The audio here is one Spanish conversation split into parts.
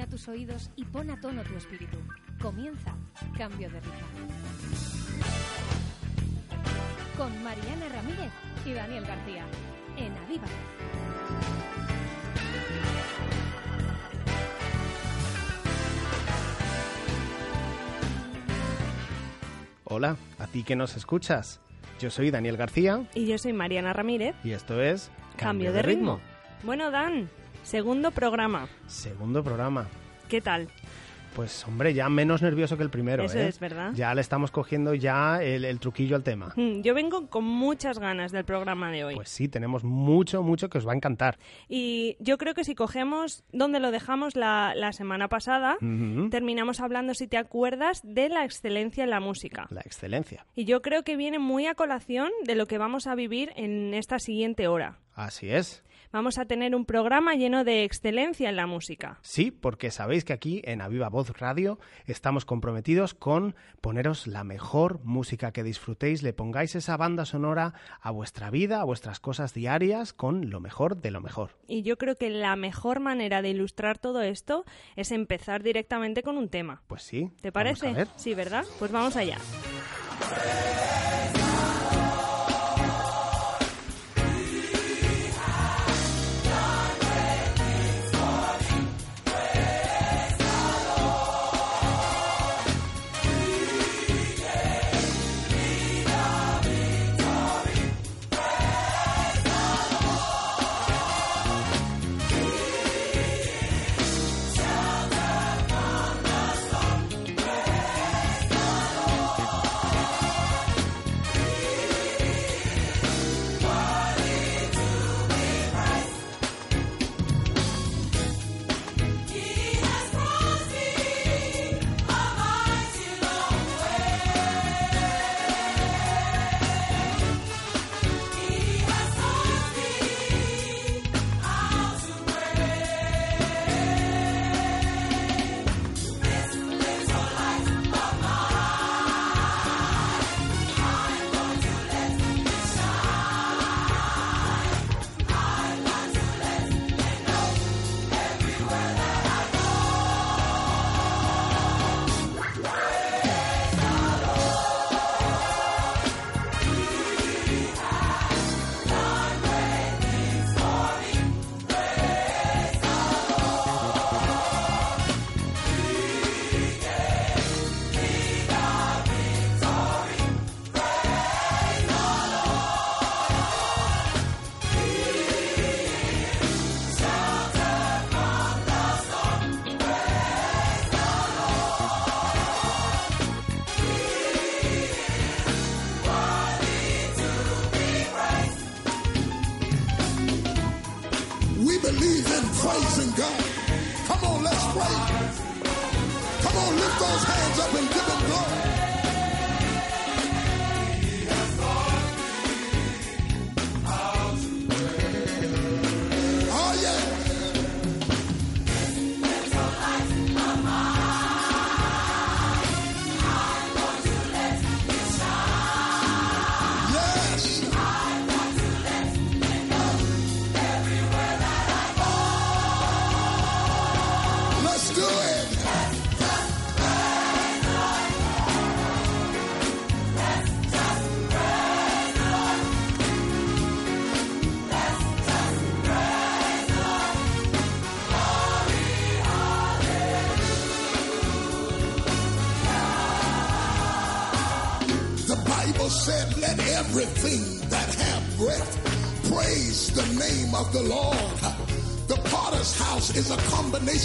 Afina tus oídos y pon a tono tu espíritu. Comienza Cambio de Ritmo. Con Mariana Ramírez y Daniel García. En Aviva. Hola, a ti que nos escuchas. Yo soy Daniel García Y yo soy Mariana Ramírez. y esto es Cambio, de, ritmo. Bueno, Dan, segundo programa. Segundo programa. ¿Qué tal? Pues hombre, ya menos nervioso que el primero, Eso ¿eh? es, ¿verdad? Ya le estamos cogiendo ya el, el truquillo al tema. Mm, Yo vengo con muchas ganas del programa de hoy. Pues sí, tenemos mucho, mucho que os va a encantar. Y yo creo que si cogemos donde lo dejamos la, la semana pasada, terminamos hablando, si te acuerdas, de la excelencia en la música. La excelencia. Y yo creo que viene muy a colación de lo que vamos a vivir en esta siguiente hora. Así es. Vamos a tener un programa lleno de excelencia en la música. Sí, porque sabéis que aquí en Aviva Voz Radio estamos comprometidos con poneros la mejor música que disfrutéis, le pongáis esa banda sonora a vuestra vida, a vuestras cosas diarias, con lo mejor de lo mejor. Y yo creo que la mejor manera de ilustrar todo esto es empezar directamente con un tema. Pues sí. ¿Te parece? Sí, ¿verdad? Pues vamos allá. Those hands up and give him glory.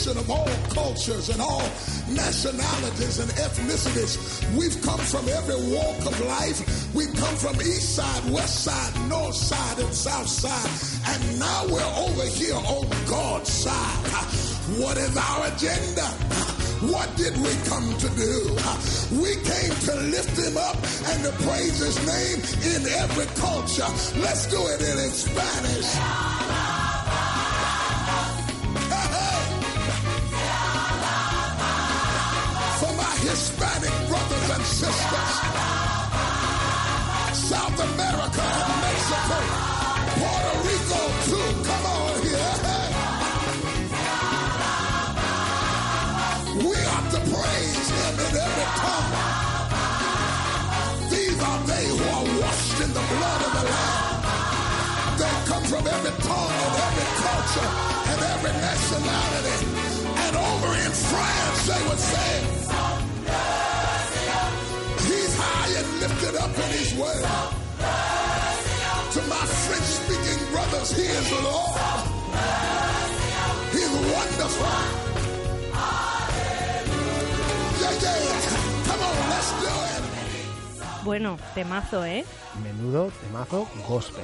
Combination of all cultures and all nationalities and ethnicities. We've come from every walk of life. We've come from east side, west side, north side, and south side. And now we're over here on God's side. What is our agenda? What did we come to do? We came to lift him up and to praise his name in every culture. Let's do it in Spanish. Puerto Rico. Come on here. We ought to praise him in every tongue. These are they who are washed in the blood of the Lamb. They come from every tongue and every culture and every nationality. And over in France, they would say, He's high and lifted up in His way. To my French speaking brothers, He is Lord. He's wonderful. Yeah, yeah. Come on, let's do it. Bueno, temazo, ¿eh? Menudo temazo gospel.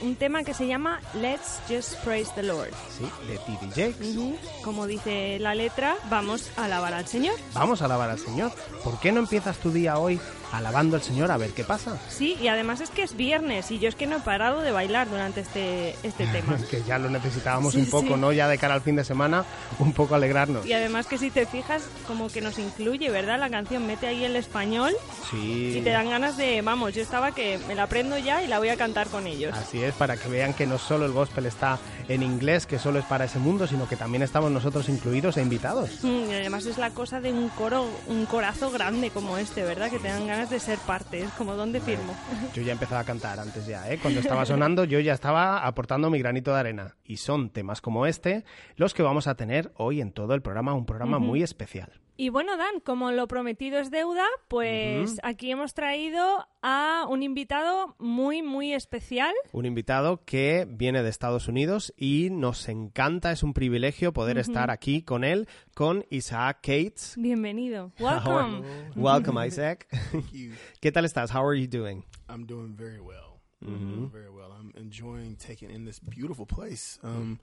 Un tema que se llama Let's Just Praise the Lord. Sí, de T.D. Jakes. Ujú, Como dice la letra, vamos a alabar al Señor. Vamos a alabar al Señor. ¿Por qué no empiezas tu día hoy alabando al Señor a ver qué pasa? Sí, y además es que es viernes y yo es que no he parado de bailar durante este, este tema. que ya lo necesitábamos Sí, un poco, sí. ¿no? Ya de cara al fin de semana, un poco alegrarnos. Y además que si te fijas, como que nos incluye, ¿verdad? La canción mete ahí el español Sí. y te dan ganas de, vamos, yo estaba que me la aprendo ya y la voy a cantar con ellos. Así es, para que vean que no solo el gospel está en inglés, que solo es para ese mundo, sino que también estamos nosotros incluidos e invitados. Mm, Y además es la cosa de un coro, un corazo grande como este, ¿verdad? Que te dan ganas de ser parte, es como ¿dónde firmo? Yo ya empezaba a cantar antes ya, ¿eh? Cuando estaba sonando yo ya estaba aportando mi granito de arena. Y son temas como este los que vamos a tener hoy en todo el programa, un programa muy especial. Y bueno, Dan, como lo prometido es deuda, pues aquí hemos traído a un invitado muy, muy especial. Un invitado que viene de Estados Unidos y nos encanta, es un privilegio poder estar aquí con él, con Isaac Cates. Bienvenido. Welcome. Welcome, Isaac. Thank you. ¿Qué tal estás? How are you doing? I'm doing very well. I'm doing very well. I'm enjoying taking in this beautiful place. Um,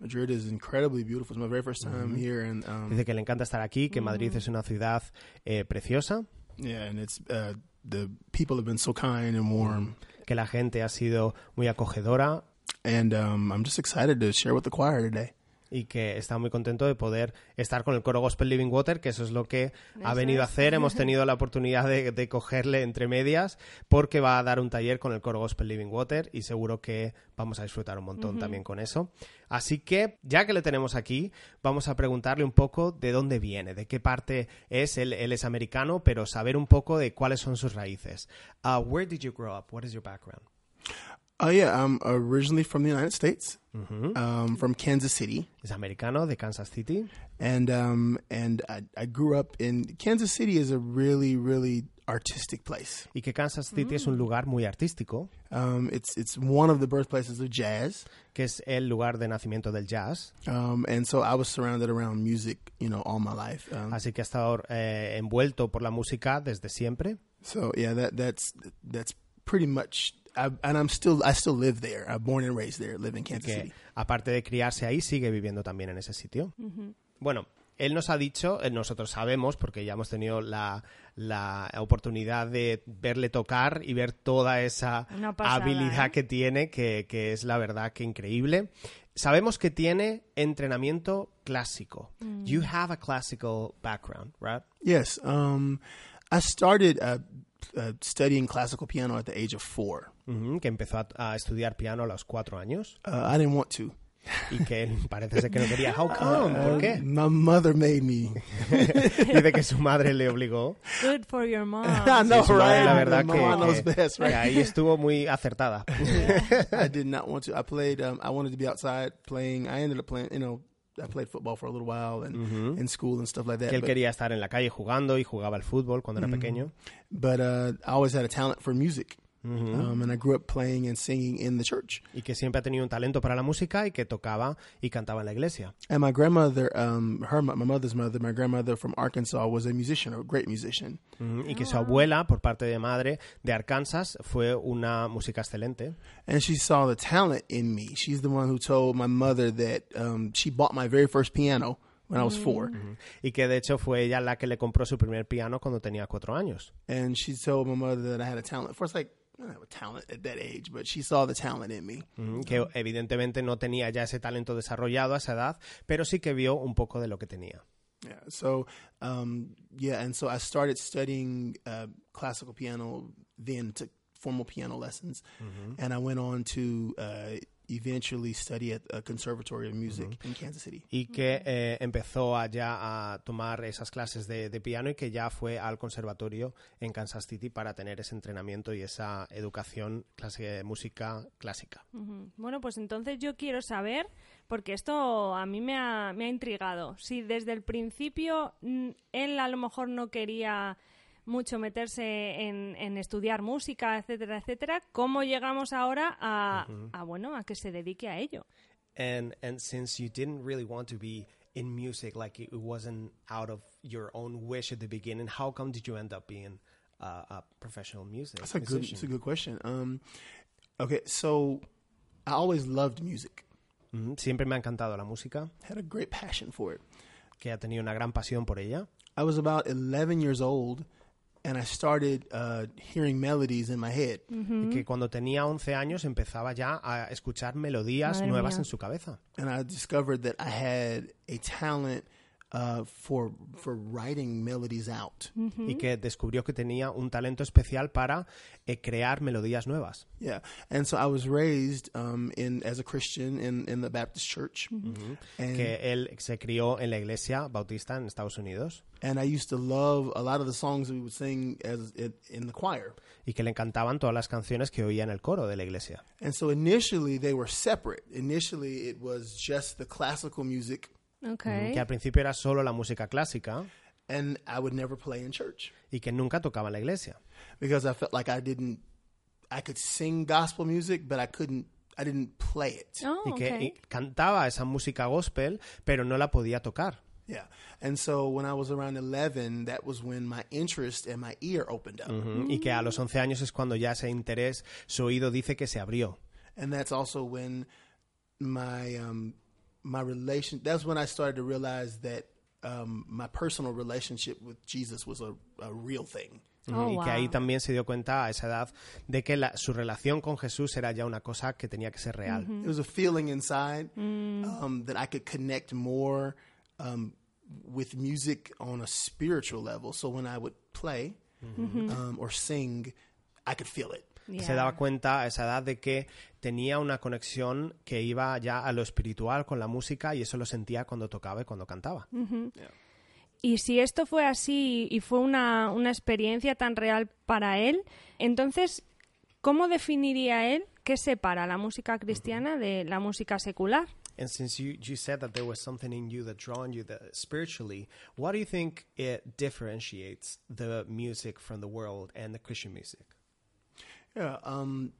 Madrid is incredibly beautiful. It's my very first time here, and um, Dice que le encanta estar aquí, que Madrid es una ciudad eh, preciosa, yeah, and it's uh, the people have been so kind and warm, que la gente ha sido muy acogedora. And um, I'm just excited to share with the choir today. Y que está muy contento de poder estar con el coro Gospel Living Water, que eso es lo que ha venido a hacer. Hemos tenido la oportunidad de, de cogerle entre medias porque va a dar un taller con el coro Gospel Living Water y seguro que vamos a disfrutar un montón también con eso. Así que, ya que le tenemos aquí, vamos a preguntarle un poco de dónde viene, de qué parte es. Él, él es americano, pero saber un poco de cuáles son sus raíces. Uh, where did you grow up? What is your background? Oh yeah, I'm originally from the United States, um, from Kansas City, Es americano de Kansas City. and um, and I, I grew up in Kansas City. is a really really artistic place. y que Kansas City es un lugar muy artístico, Um, it's it's one of the birthplaces of jazz. que es el lugar de nacimiento del jazz. Um, and so I was surrounded around music, you know, all my life. Um, Así que ha estado eh, envuelto por la música desde siempre. so yeah, that that's that's pretty much. I, and I'm still I still live there. I'm born and raised there. Live in Kansas Que City. aparte de criarse ahí, sigue viviendo también en ese sitio. Bueno, él nos ha dicho, eh, nosotros sabemos, porque ya hemos tenido la, la oportunidad de verle tocar y ver toda esa pasada, habilidad ¿eh? que tiene, que, que es la verdad que increíble. Sabemos que tiene entrenamiento clásico. You have a classical background, right? Yes. Um, I started uh, uh, studying classical piano at the age of four. Ujú, que empezó a, a estudiar piano a los cuatro años Uh, I didn't want to. y que él parece ser que no quería. How come? ¿Por Uh, qué? My mother made me. Dice que su madre le obligó. Good for your mom. I know, Sí, madre, right? la verdad que, que- best, que right? ahí estuvo muy acertada. I did not want to. I played. Um, I wanted to be outside playing. I ended up playing. You know, I played football for a little while and in school and stuff like that. que él but quería estar en la calle jugando y jugaba al fútbol cuando era pequeño. but uh, I always had a talent for music. Um, and I grew up playing and singing in the church. Y que siempre ha tenido un talento para la música y que tocaba y cantaba en la iglesia. And my grandmother, um, her my mother's mother, my grandmother from Arkansas, was a musician, a great musician. Ujú, Y que su abuela, por parte de madre, de Arkansas, fue una música excelente. And she saw the talent in me. She's the one who told my mother that um, she bought my very first piano when I was four. Y que de hecho fue ella la que le compró su primer piano cuando tenía cuatro años. And she told my mother that I had a talent. First, like, I don't have a talent at that age, but she saw the talent in me. Ujú, Que evidentemente no tenía ya ese talento desarrollado a esa edad, pero sí que vio un poco de lo que tenía. Yeah. So, um, yeah, and so I started studying uh, classical piano, then to formal piano lessons, and I went on to uh, eventually study at a conservatory of music in Kansas City. y que eh, empezó a ya a tomar esas clases de, de piano y que ya fue al conservatorio en Kansas City para tener ese entrenamiento y esa educación clase de música clásica. Ujú. Bueno, pues entonces yo quiero saber, porque esto a mí me ha, me ha intrigado, si desde el principio mm, él a lo mejor no quería mucho meterse en, en estudiar música, etcétera, etcétera, ¿cómo llegamos ahora a, a, bueno, a que se dedique a ello? And and since you didn't really want to be in music, like it wasn't out of your own wish at the beginning, how come did you end up being uh, a professional music? That's a good. musician? It's a good question. Um, okay, so I always loved music. Ujú, Siempre me ha encantado la música, Had a great passion for it. que ha tenido una gran pasión por ella. I was about 11 years old, and I started uh, hearing melodies in my head. Y que cuando tenía 11 años empezaba ya a escuchar melodías Madre nuevas mía. en su cabeza. and I discovered that I had a talent uh, for for writing melodies out. Y que descubrió que tenía un talento especial para eh, crear melodías nuevas. Yeah, and so I was raised um, in as a Christian in in the Baptist church, and Que él se crió en la iglesia bautista en Estados Unidos. and I used to love a lot of the songs we would sing as in, in the choir. Y que le encantaban todas las canciones que oía en el coro de la iglesia. And so initially they were separate. Initially it was just the classical music, Okay. Que al principio era solo la música clásica and I would never play in church y que nunca tocaba en la iglesia. because I felt like I didn't. I could sing gospel music, but I couldn't. I didn't play it. Oh, Y que y cantaba esa música gospel, pero no la podía tocar. Yeah. And so when I was around 11, that was when my interest and my ear opened up. Y que a los 11 años es cuando ya ese interés, su oído dice que se abrió. And that's also when my um my relation that's when I started to realize that um my personal relationship with Jesus was a, a real thing. Oh, y que ahí wow. también se dio cuenta a esa edad de que la- su relación con Jesús era ya una cosa que tenía que ser real. It was a feeling inside um that I could connect more um with music on a spiritual level. So when I would play um, or sing, I could feel it. Yeah. Se daba cuenta a esa edad de que tenía una conexión que iba ya a lo espiritual con la música y eso lo sentía cuando tocaba y cuando cantaba. Y si esto fue así y fue una, una experiencia tan real para él, entonces, ¿cómo definiría él qué separa la música cristiana de la música secular? And since you, you said that there was something in you that drawn you that spiritually, what do you think it differentiates the music from the world and the Christian music? Yeah. Um,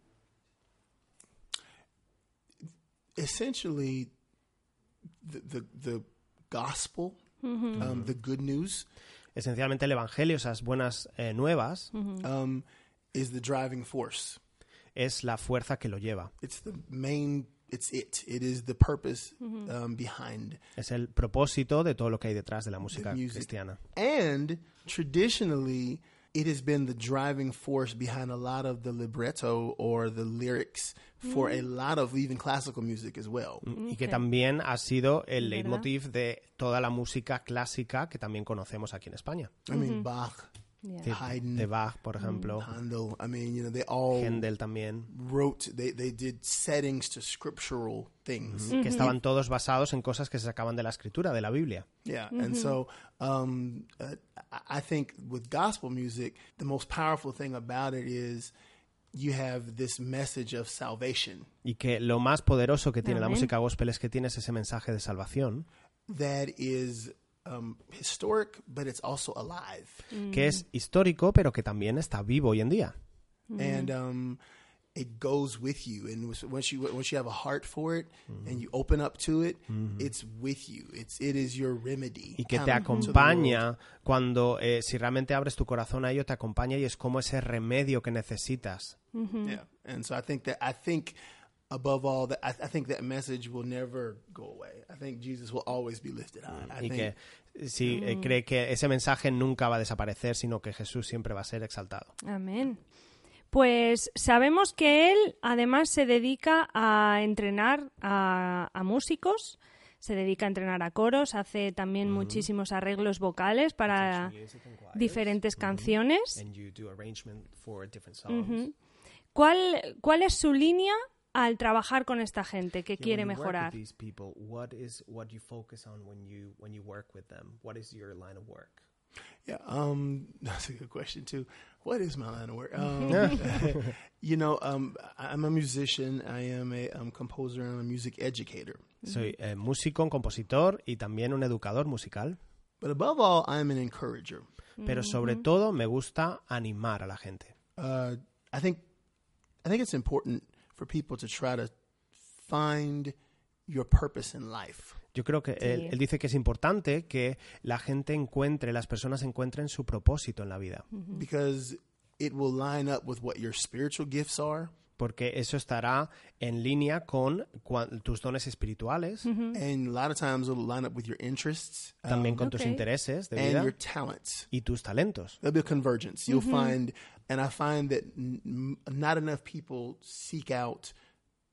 essentially, the the, the gospel, um, the good news, Esencialmente el Evangelio, esas buenas eh, nuevas, um, is the driving force. es la fuerza que lo lleva. It's the main. It's it. It is the purpose um, behind. Es el propósito de todo lo que hay detrás de la música cristiana. And traditionally, it has been the driving force behind a lot of the libretto or the lyrics for a mm-hmm. lot of even classical music as well. Mm, y que también ha sido el leitmotiv de toda la música clásica que también conocemos aquí en España. I mean, mm-hmm. Bach, Yeah. De, Haydn, de Bach, por ejemplo, Handel. I mean, you know, they all Händel también, wrote. They they did settings to scriptural things. que estaban todos basados en cosas que se sacaban de la escritura, de la Biblia. Yeah, and so um, uh, I think with gospel music, the most powerful thing about it is you have this message of salvation Y que lo más poderoso que tiene la Amén. música gospel es que tienes ese mensaje de salvación, that is um, historic, but it's also alive. que es histórico, pero que también está vivo hoy en día. and um, it goes with you. And once you once you have a heart for it and you open up to it, it's with you. It's it is your remedy. y que te acompaña cuando, eh, si realmente abres tu corazón a ello, te acompaña y es como ese remedio que necesitas. Yeah, and so I think that I think above all that I, I think that message will never go away. I think Jesus will always be lifted high. I Y think que si eh, cree que ese mensaje nunca va a desaparecer, sino que Jesús siempre va a ser exaltado. Amén. Pues sabemos que él además se dedica a entrenar a, a músicos, se dedica a entrenar a coros, hace también muchísimos arreglos vocales para diferentes canciones. ¿Cuál, ¿Cuál es su línea al trabajar con esta gente que Yeah, quiere mejorar? people, what is what you focus on when you when you work with them? What is your line of work? Yeah, um, that's a good question too. What is my line of work? Um, you know, um, I'm a musician. I am a um, composer and a music educator. Soy eh, músico, un compositor y también un educador musical, But above all, I'm an encourager. pero sobre todo me gusta animar a la gente. Uh, I think, I think it's important for people to try to find your purpose in life. Yo creo que él, Sí. él dice que es importante que la gente encuentre, las personas encuentren su propósito en la vida, because it will line up with what your spiritual gifts are porque eso estará en línea con tus dones espirituales, and a lot of times it'll line up with your interests um, también con tus ok. intereses de and vida your talents y tus talentos. there'll be a convergence you'll find and i find that n- n- not enough people seek out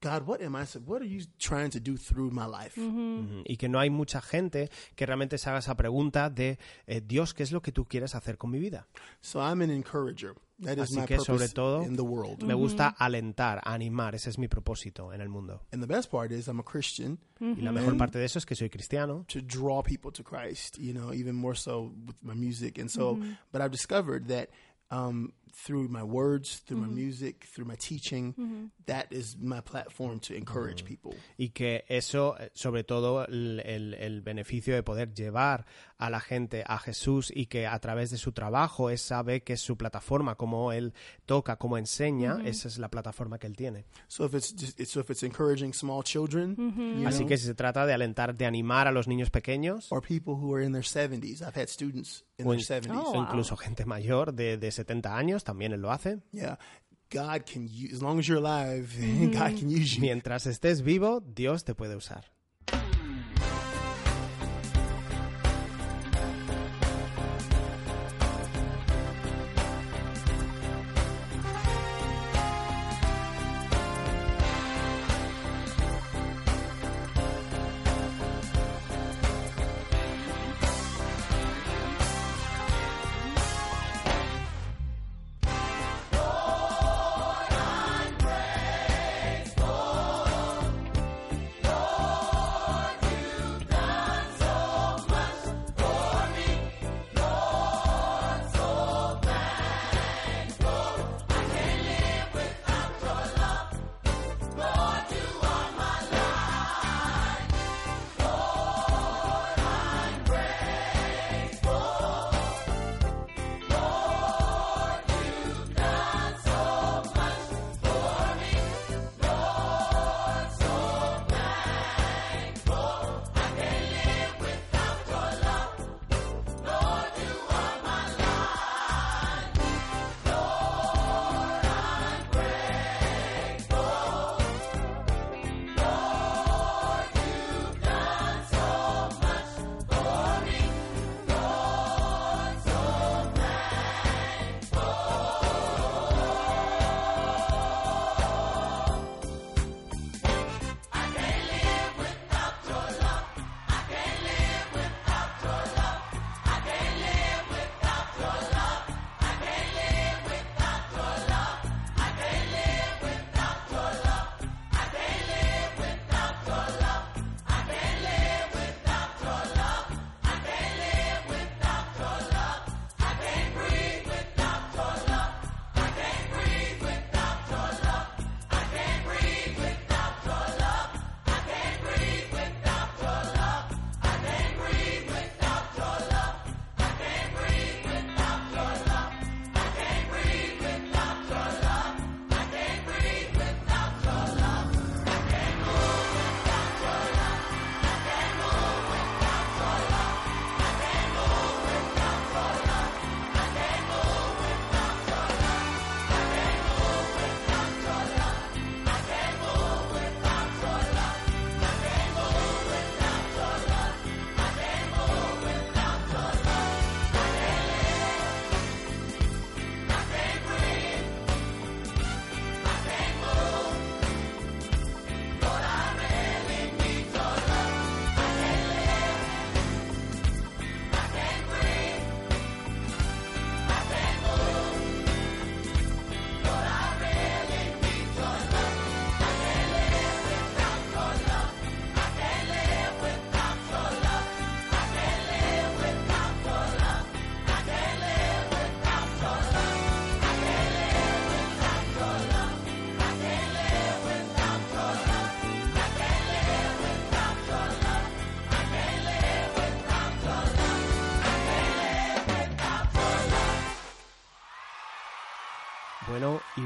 god what am i what are you trying to do through my life? Ujú. Y que no hay mucha gente que realmente se haga esa pregunta de eh, Dios, ¿qué es lo que tú quieres hacer con mi vida? so i'm an encourager. That is Así my que, sobre purpose todo, in the world. Me gusta mm-hmm. alentar, animar, ese es mi propósito en el mundo. and the best part is i'm a christian. Y la mejor parte de eso es que soy cristiano. To draw people to Christ, you know, even more so with my music. And so, but I've discovered that um, through my words, through my mm-hmm. music, through my teaching, mm-hmm. that is my platform to encourage mm. people. y que eso, eh, sobre todo el, el- el beneficio de poder llevar a la gente a Jesús y que a través de su trabajo él sabe que es su plataforma, como él toca, como enseña, esa es la plataforma que él tiene. So if it's just, so if it's encouraging small children, you Así know, que si se trata de alentar, de animar a los niños pequeños or people who are in their 70s, I've had students in When- their 70s. Oh, o wow. incluso gente mayor de, de 70 años, también él lo hace. Yeah. God can use, as long as you're alive, God can use you. Mientras estés vivo, Dios te puede usar.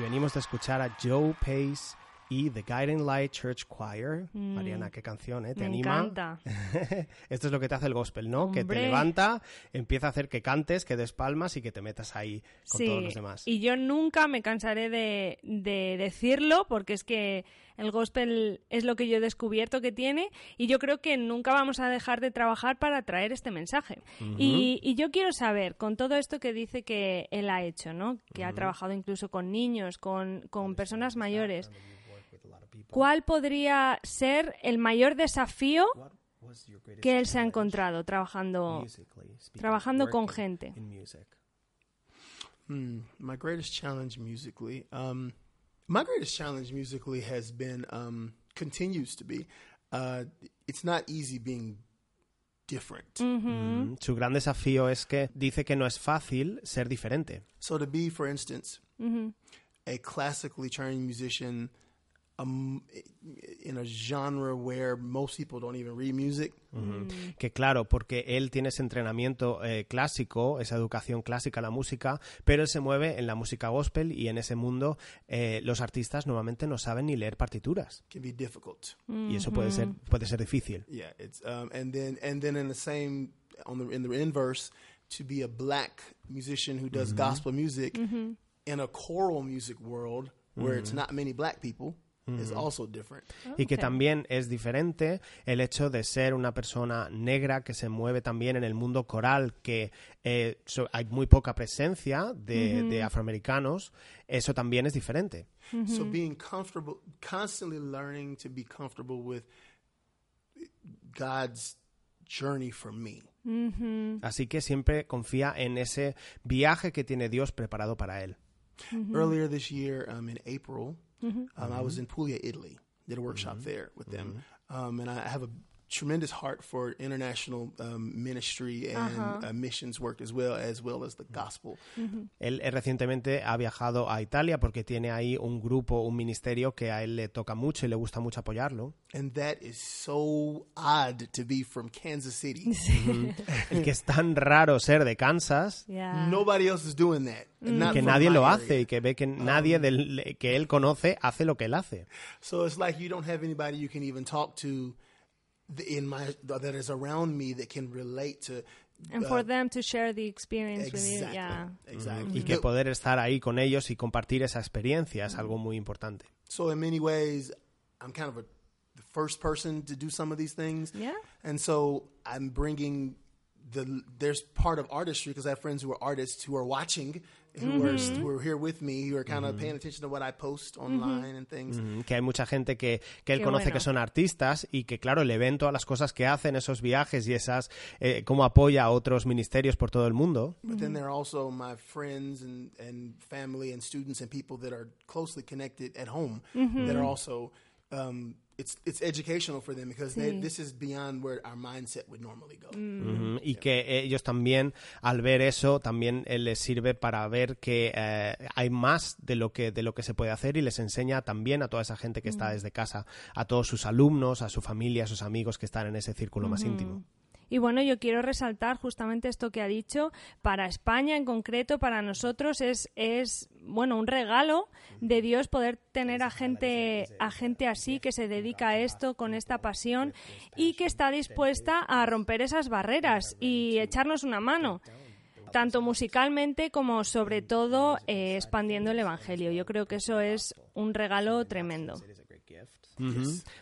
Venimos de escuchar a Joe Pace y The Guiding Light Church Choir. Mariana, qué canción, ¿eh? ¿Te Mm. Me anima? encanta. Esto es lo que te hace el gospel, ¿no? Que te levanta, empieza a hacer que cantes, que des palmas y que te metas ahí con todos los demás. Y yo nunca me cansaré de, de decirlo porque es que el gospel es lo que yo he descubierto que tiene y yo creo que nunca vamos a dejar de trabajar para traer este mensaje. y, y yo quiero saber, con todo esto que dice que él ha hecho, ¿no? Que ha trabajado incluso con niños, con, con personas mayores, ¿cuál podría ser el mayor desafío que él se ha encontrado trabajando, trabajando con gente? Hmm, my greatest challenge musically. Um, my greatest challenge musically has been, um, continues to be, uh, it's not easy being different. Mm, Su gran desafío es que dice que no es fácil ser diferente. So to be, for instance, a classically trained musician in a genre where most people don't even read music, Que claro, porque él tiene ese entrenamiento eh, clásico, esa educación clásica a la música, pero él se mueve en la música gospel y en ese mundo eh, los artistas normalmente no saben ni leer partituras. can be difficult. Y eso puede ser, puede ser difícil. Yeah, it's um, and then and then in the same on the in the inverse, to be a black musician who does gospel music in a choral music world where it's not many black people is also different. Y que también es diferente el hecho de ser una persona negra que se mueve también en el mundo coral, que eh, so- hay muy poca presencia de, de afroamericanos, eso también es diferente. So being comfortable, constantly learning to be comfortable with God's journey for me. Así que siempre confía en ese viaje que tiene Dios preparado para él. Earlier this year, um, in April, um, I was in Puglia, Italy. Did a workshop there with them, um, and I have a tremendous heart for international um, ministry and uh, missions work as well, as well as the gospel. Él eh, recientemente ha viajado a Italia porque tiene ahí un grupo, un ministerio que a él le toca mucho y le gusta mucho apoyarlo. And that is so odd to be from Kansas City. El que es tan raro ser de Kansas. Nobody else is doing that. not que nadie lo hace y que ve que nadie del, que él conoce hace lo que él hace. So it's like you don't have anybody you can even talk to in my that is around me that can relate to. And uh, for them to share the experience with you, exactly, yeah. exactly. Y que poder estar ahí con ellos y compartir esa experiencia es algo muy importante. So in many ways, I'm kind of a, the first person to do some of these things. Yeah. And so I'm bringing the there's part of artistry because I have friends who are artists who are watching, who are who are here with me, who are kind of paying attention to what I post online and things. Mm, Que hay mucha gente que, que él Qué conoce bueno. que son artistas y que, claro, le ven todas las cosas que hacen, esos viajes y esas, eh, cómo apoya a otros ministerios por todo el mundo. But then there are also my friends and, and family and students and people that are closely connected at home that are also um, it's it's educational for them because they, this is beyond where our mindset would normally go. Ujú, Y que ellos también, al ver eso, también eh, les sirve para ver que eh, hay más de lo que, de lo que se puede hacer y les enseña también a toda esa gente que está desde casa, a todos sus alumnos, a su familia, a sus amigos que están en ese círculo más íntimo. Y bueno, yo quiero resaltar justamente esto que ha dicho. Para España en concreto, para nosotros es, es bueno, un regalo de Dios poder tener a gente, a gente así que se dedica a esto con esta pasión y que está dispuesta a romper esas barreras y echarnos una mano. Tanto musicalmente como sobre todo eh, expandiendo el Evangelio. Yo creo que eso es un regalo tremendo.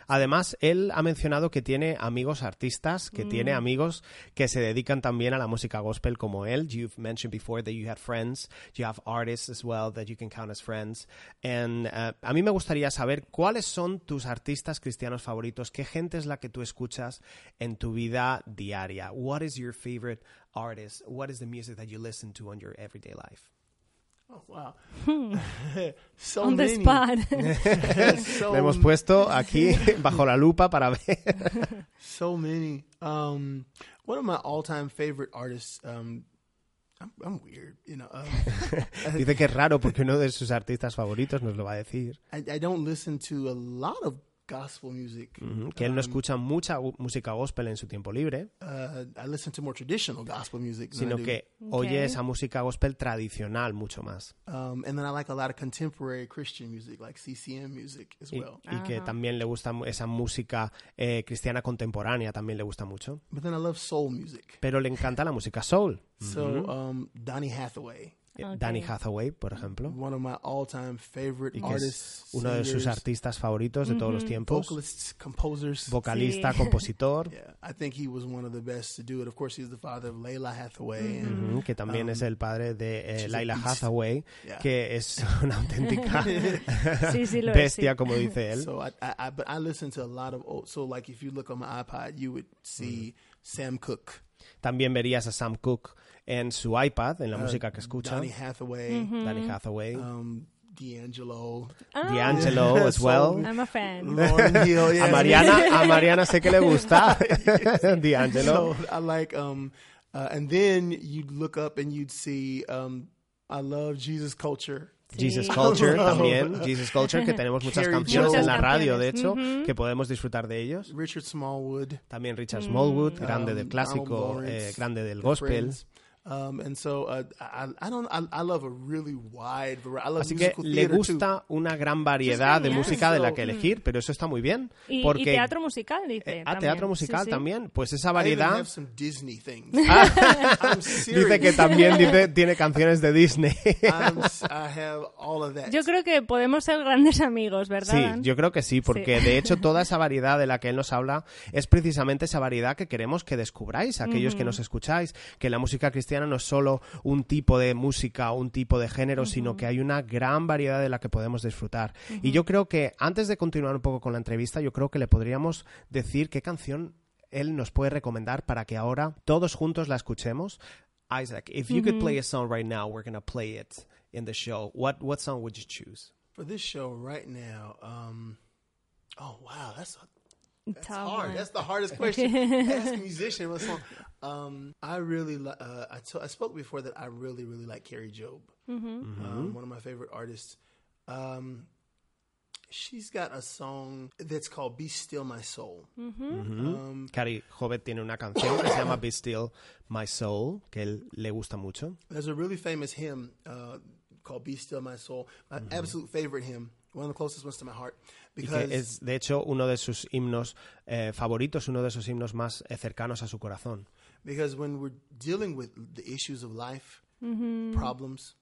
Además, él ha mencionado que tiene amigos artistas, que tiene amigos que se dedican también a la música gospel como él. You've mentioned before that you had friends, you have artists as well that you can count as friends. And uh, a mí me gustaría saber cuáles son tus artistas cristianos favoritos, qué gente es la que tú escuchas en tu vida diaria. What is your favorite artist? What is the music that you listen to on your everyday life? Oh wow! so On the spot. so, Le hemos puesto aquí bajo la lupa para ver. so many. Um, one of my all-time favorite artists. Um, I'm, I'm weird, you know. Um, Dice que es raro porque uno de sus artistas favoritos nos lo va a decir. I, I don't listen to a lot of gospel music. Ujú, que él no Um, escucha mucha música gospel en su tiempo libre, uh, I listen to more traditional gospel music. sino que Ok. oye esa música gospel tradicional mucho más. Um, and then I like a lot of contemporary Christian music, like CCM music as Y, que también le gusta esa música eh, cristiana contemporánea, también le gusta mucho. But then I love soul music. Pero le encanta la música soul. So um, Donny Hathaway, Danny Hathaway, por ejemplo, one of my all-time favorite y que es artists, uno de sus artistas favoritos de todos los tiempos, vocalists, composers. vocalista, Sí. compositor, Yeah, I think he was one of the best to do it. Of course, he's the father of Layla Hathaway. and, ujú, que también Um, es el padre de eh, Laila. Hathaway, yeah. que es una auténtica Sí, sí lo es, bestia, como dice él. So I, I, I, but I listen to a lot of old. So like, if you look on my iPod, you would see Sam Cooke, También verías a Sam Cooke en su iPad, en la uh, música que escucha, Donny Hathaway, Danny Hathaway, um, D'Angelo, Ah, D'Angelo as well. I'm a fan. Hill. Yeah, A Mariana, a Mariana sé que le gusta D'Angelo. So I like um, uh, and then you'd look up and you'd see um, I love Jesus Culture. Jesus Sí. Culture también, Jesus Culture, que tenemos muchas Carrie canciones Jones. en la radio, de hecho, canciones. que podemos disfrutar de ellos. Richard Smallwood, También Richard Smallwood, grande um, del clásico, eh, grande del gospel. Friends. Um, and so uh, I, I don't I, I love a really wide variety. I love Así que le gusta una gran variedad de música de la que So- elegir, pero eso está muy bien. Y, y porque teatro musical, dice. Eh, ah, teatro musical Sí, sí. también. Pues esa too. Variedad have some Disney things. I'm serious. dice que también dice, tiene canciones de Disney. I'm, s- I have all of that. Yo creo que podemos ser grandes amigos, ¿verdad? Sí, Dan? yo creo que sí, porque de hecho toda esa variedad de la que él nos habla es precisamente esa variedad que queremos que descubráis, aquellos que nos escucháis, que la música cristiana no es solo un tipo de música o un tipo de género, sino que hay una gran variedad de la que podemos disfrutar. Y yo creo que antes de continuar un poco con la entrevista, yo creo que le podríamos decir qué canción él nos puede recomendar para que ahora todos juntos la escuchemos. Isaac, if you could play a song right now, we're going to play it in the show. What what song would you choose? For this show right now, um, oh wow, that's a, that's Tough hard. one. That's the hardest question. Ask a musician what song. Um, I really, li- uh, I I spoke before that I really, really like Carrie Job. Um, one of my favorite artists. Um, she's got a song that's called "Be Still My Soul." Um, Cari Jovet tiene una canción que se llama Be Still My Soul, que él le gusta mucho. There's a really famous hymn uh, called "Be Still My Soul." My absolute favorite hymn, one of the closest ones to my heart, Y because que es, de hecho, uno de sus himnos eh, favoritos, uno de sus himnos más eh, cercanos a su corazón. because when we're dealing with the issues of life, problems,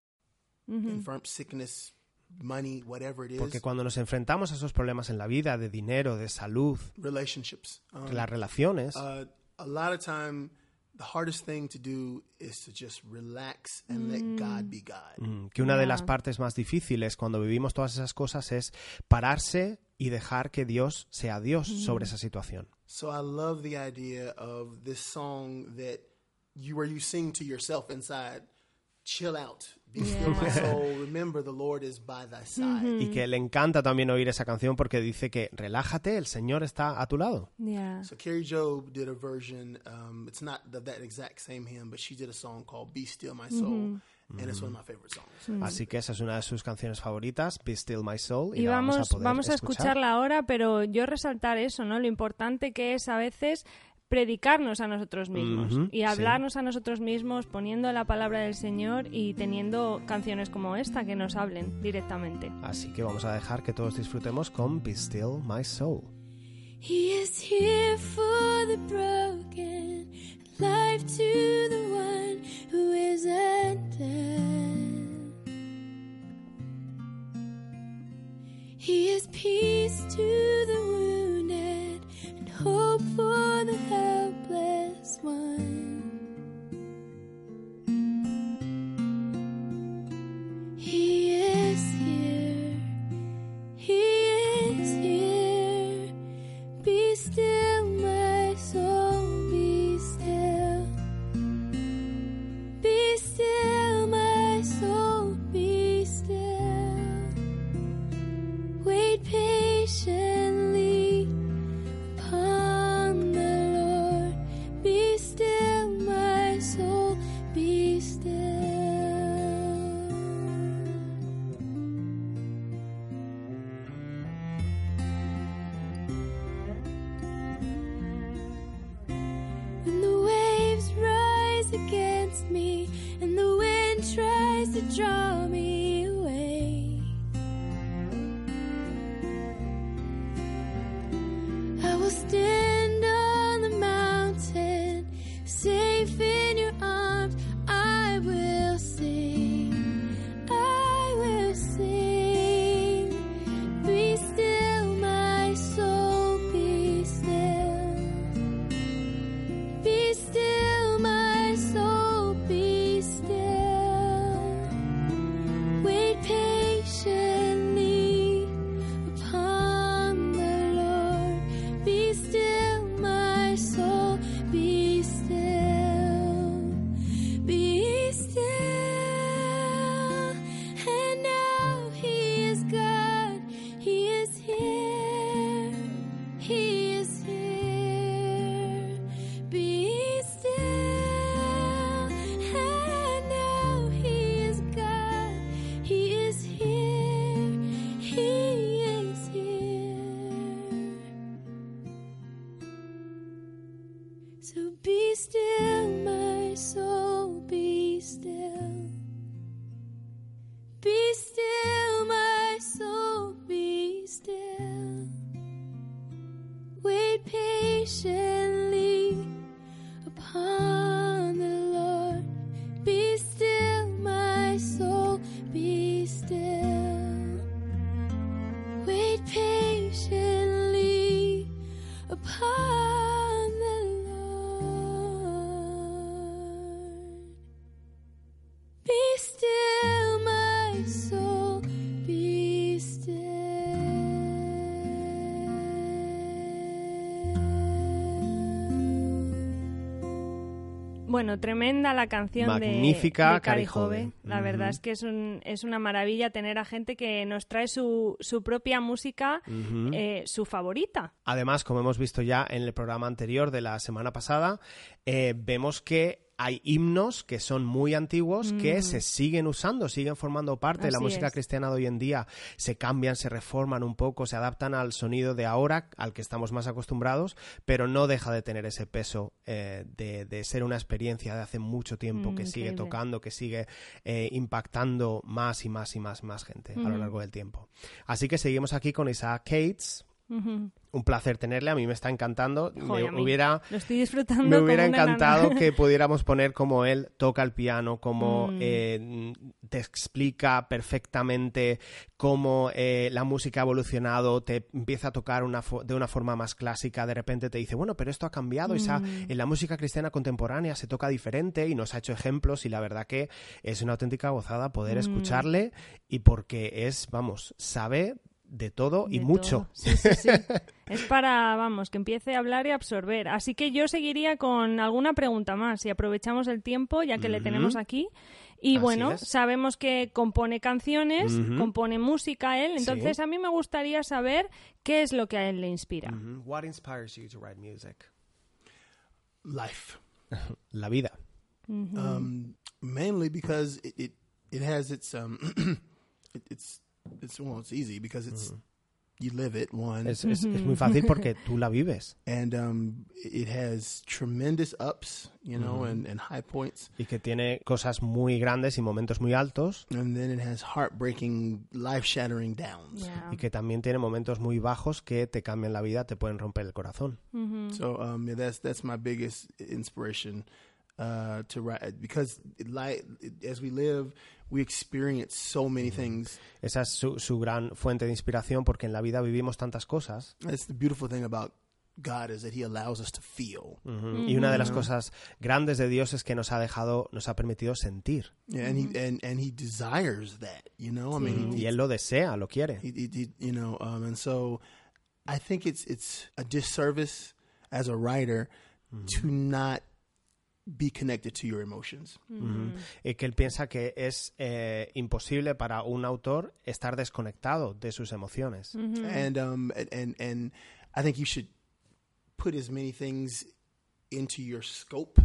infirm sickness, money, whatever it is, Porque cuando nos enfrentamos a esos problemas en la vida, de dinero, de salud, relationships. Um, las relaciones, uh, a lot of time, the hardest thing to do is to just relax and let God be God. mm, que una de las partes más difíciles cuando vivimos todas esas cosas es pararse y dejar que Dios sea Dios sobre esa situación. So I love the idea of this song that you where you sing to yourself inside, chill out, be still my soul, remember the Lord is by thy side. Y que le encanta también oír esa canción porque dice que relájate, el Señor está a tu lado. Yeah. So Carrie Job did a version. Um, it's not the, that exact same hymn, but she did a song called "Be Still My Soul," and it's one of my favorite songs. Así que esa es una de sus canciones favoritas, Be Still My Soul. Y, Y la vamos, vamos a poder vamos a escuchar. escucharla ahora, pero yo resaltar eso, ¿no? Lo importante que es a veces predicarnos a nosotros mismos y sí. hablarnos a nosotros mismos poniendo la palabra del Señor y teniendo canciones como esta que nos hablen directamente. Así que vamos a dejar que todos disfrutemos con Be Still My Soul. He is here for the broken, life to the one who is undone. He is peace to the and hope for the helpless one. He is here. He is here. Be still, draw me Bueno, tremenda la canción de- Magnífica, de, Cari Cari Jove. La verdad es que es, un- es una maravilla tener a gente que nos trae su, su propia música, eh, su favorita. Además, como hemos visto ya en el programa anterior de la semana pasada, eh, vemos que hay himnos que son muy antiguos que se siguen usando, siguen formando parte de la Mm. Música es. cristiana de hoy en día. Se cambian, se reforman un poco, se adaptan al sonido de ahora, al que estamos más acostumbrados, pero no deja de tener ese peso eh, de, de ser una experiencia de hace mucho tiempo Mm, que sigue tocando, que sigue eh, impactando más y más y más más gente a lo Ujú. largo del tiempo. Así que seguimos aquí con Isaac Cates. Un placer tenerle, a mí me está encantando. Joder, me hubiera, Lo estoy disfrutando. me como hubiera encantado que pudiéramos poner como él toca el piano, como Mm. eh, te explica perfectamente cómo eh, la música ha evolucionado, te empieza a tocar una de una forma más clásica, de repente te dice, bueno, pero esto ha cambiado, esa- Mm. en la música cristiana contemporánea se toca diferente y nos ha hecho ejemplos y la verdad que es una auténtica gozada poder Mm. escucharle y porque es, vamos, sabe de todo y mucho. Sí, sí, sí. es para, vamos, que empiece a hablar y absorber. Así que yo seguiría con alguna pregunta más y aprovechamos el tiempo ya que le tenemos aquí. Y Así bueno, es. sabemos que compone canciones, compone música él, Sí. entonces a mí me gustaría saber qué es lo que a él le inspira. What inspires you to write music? Life. La vida. Um, mainly because it, it it has its um it, it's it's well it's easy because it's you live it one. Es, es- es muy fácil porque tú la vives. And um it has tremendous ups you know and, and high points. Y que tiene cosas muy grandes y momentos muy altos. And then it has heartbreaking life shattering downs y que también tiene momentos muy bajos que te cambian la vida, te pueden romper el corazón. So um yeah, that's that's my biggest inspiration uh to write because it, like as we live we experience so many things. Esa es su, su gran fuente de inspiración porque en la vida vivimos tantas cosas. That's the beautiful thing about God is that he allows us to feel. Ujú. y una de las cosas grandes de Dios es que nos ha dejado, nos ha permitido sentir. Yeah, and he and, and he desires that, you know. I mean, y he, él lo desea, lo quiere. he, he, he- you know, um, and so I think it's it's a disservice as a writer to not be connected to your emotions. Ujú. Y que él piensa que es eh, imposible para un autor estar desconectado de sus emociones. And um and, and and I think you should put as many things into your scope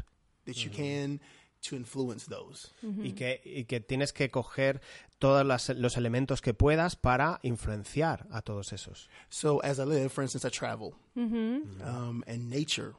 that you can to influence those. y, que, y que tienes que coger todos los elementos que puedas para influenciar a todos esos. So as I live, for instance, I travel Ujú. um, and nature.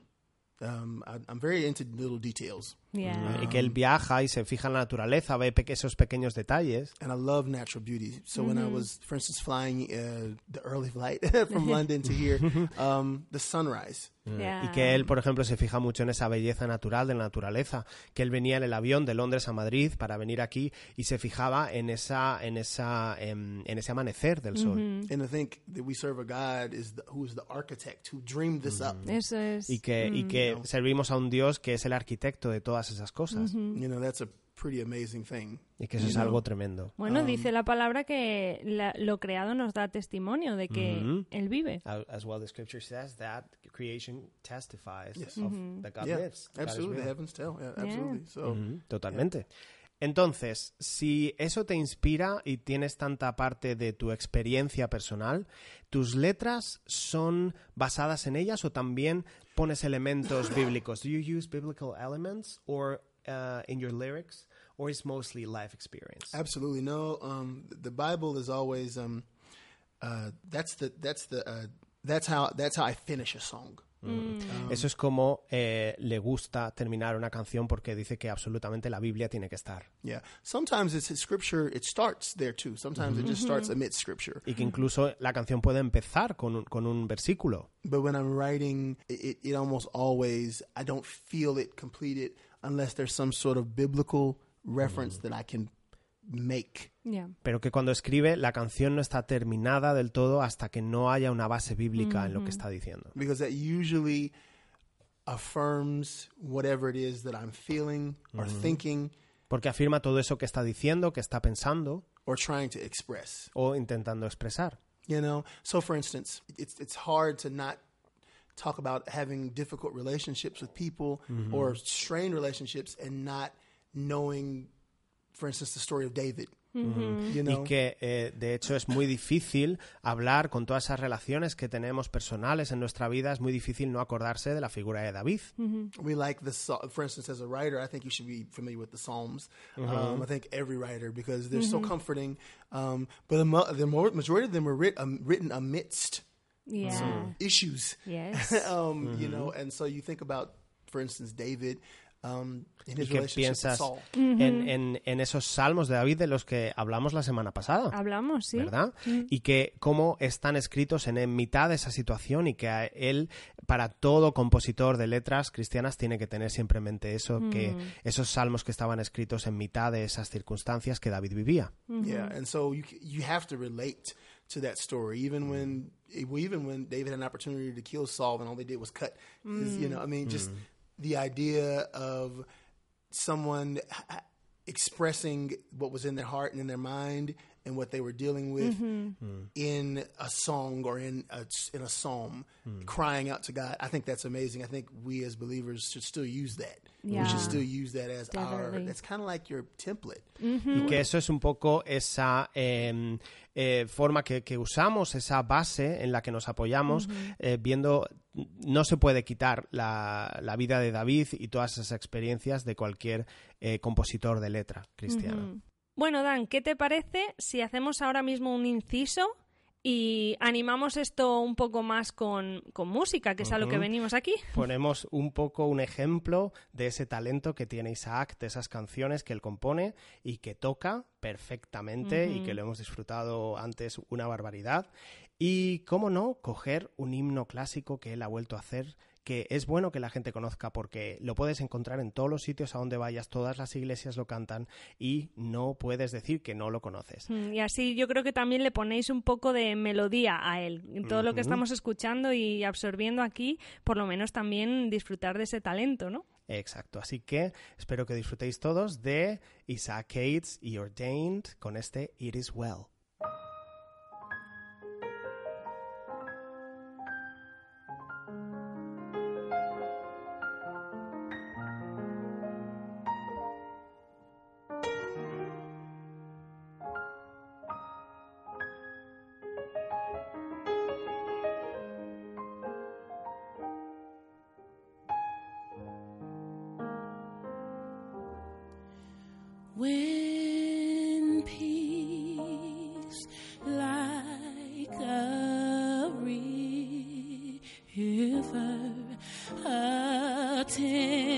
Um, I, I'm very into little details. Yeah. y que él viaja y se fija en la naturaleza, ve pe- esos pequeños detalles. and I love natural beauty. So when I was, for instance, flying uh, the early flight from London to here, um, the sunrise. Yeah. Y que él, por ejemplo, se fija mucho en esa belleza natural de la naturaleza, que él venía en el avión de Londres a Madrid para venir aquí y se fijaba en esa en esa em, en ese amanecer del sol. And to think that we serve a God is the, who is the architect who dreamed this up. Eso es. Y que, y que servimos a un Dios que es el arquitecto de todas esas cosas. You know, that's a pretty amazing thing. Y que eso es algo tremendo. Bueno, dice la palabra que la- lo creado nos da testimonio de que. Él vive. As well, the scripture says that creation testifies Yes. of that God yeah, lives. God absolutely. The heavens tell. Yeah, absolutely. So, Totalmente. Entonces, si eso te inspira y tienes tanta parte de tu experiencia personal, ¿tus letras son basadas en ellas o también pones elementos bíblicos? Do you use biblical elements or uh, in your lyrics or is mostly life experience? absolutely no. Um, the Bible is always um, uh, that's the that's the uh, that's how that's how I finish a song. Eso es como eh, le gusta terminar una canción porque dice que absolutamente la Biblia tiene que estar. Yeah. Sometimes it's scripture. It starts there too. Sometimes it just starts amidst scripture. Y que incluso la canción puede empezar con un, con un versículo. But when I'm writing, it, it, it almost always I don't feel it completed unless there's some sort of biblical reference that I can make. Ya. pero que cuando escribe la canción no está terminada del todo hasta que no haya una base bíblica en lo que está diciendo. because that usually affirms whatever it is that I'm feeling or thinking Porque afirma todo eso que está diciendo, que está pensando or trying to express. o intentando expresar. You know, so for instance, it's it's hard to not talk about having difficult relationships with people or strained relationships and not knowing, for instance, the story of David. You know, Y que eh, de hecho es muy difícil hablar con todas esas relaciones que tenemos personales en nuestra vida, es muy difícil no acordarse de la figura de David. we like the for instance as a writer i think you should be familiar with the psalms. Um, i think every writer because they're so comforting. Um, but the, the majority of them were writ- um, written amidst Yeah. issues. Yes. um, you know and so you think about for instance david um, in ¿Y qué piensas en, en- en esos salmos de David de los que hablamos la semana pasada? Hablamos, sí. ¿verdad? Y que cómo están escritos en, en mitad de esa situación y que a él, para todo compositor de letras cristianas, tiene que tener siempre en mente eso, que esos salmos que estaban escritos en mitad de esas circunstancias que David vivía. yeah and so you you have to relate to that story even when even when david had an opportunity to kill saul and all they did was cut his, you know i mean just the idea of someone expressing what was in their heart and in their mind and what they were dealing with in a song or in a, in a psalm crying out to god. I think that's amazing. I think we as believers should still use that. Yeah. we should still use that as our Definitely. that's kind of like your template. Y que eso es un poco esa eh, eh, forma que, que usamos, esa base en la que nos apoyamos, eh, viendo, no se puede quitar la, la vida de David y todas esas experiencias de cualquier eh, compositor de letra cristiano. Bueno, Dan, ¿qué te parece si hacemos ahora mismo un inciso y animamos esto un poco más con, con música, que es a lo que venimos aquí? ponemos un poco un ejemplo de ese talento que tiene Isaac, de esas canciones que él compone y que toca perfectamente y que lo hemos disfrutado antes una barbaridad. Y, cómo no, coger un himno clásico que él ha vuelto a hacer, que es bueno que la gente conozca porque lo puedes encontrar en todos los sitios a donde vayas, todas las iglesias lo cantan y no puedes decir que no lo conoces. Mm, Y así yo creo que también le ponéis un poco de melodía a él. En todo lo que estamos escuchando y absorbiendo aquí, por lo menos también disfrutar de ese talento, ¿no? Exacto, así que espero que disfrutéis todos de Isaac Cates y Ordained con este It Is Well. te